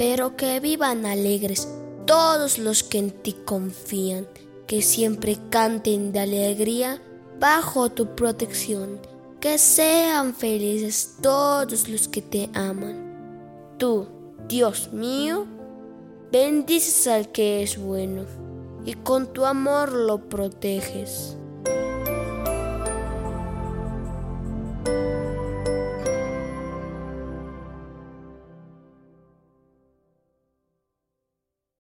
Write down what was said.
pero que vivan alegres todos los que en ti confían, que siempre canten de alegría bajo tu protección, que sean felices todos los que te aman. Tú, Dios mío, bendices al que es bueno y con tu amor lo proteges.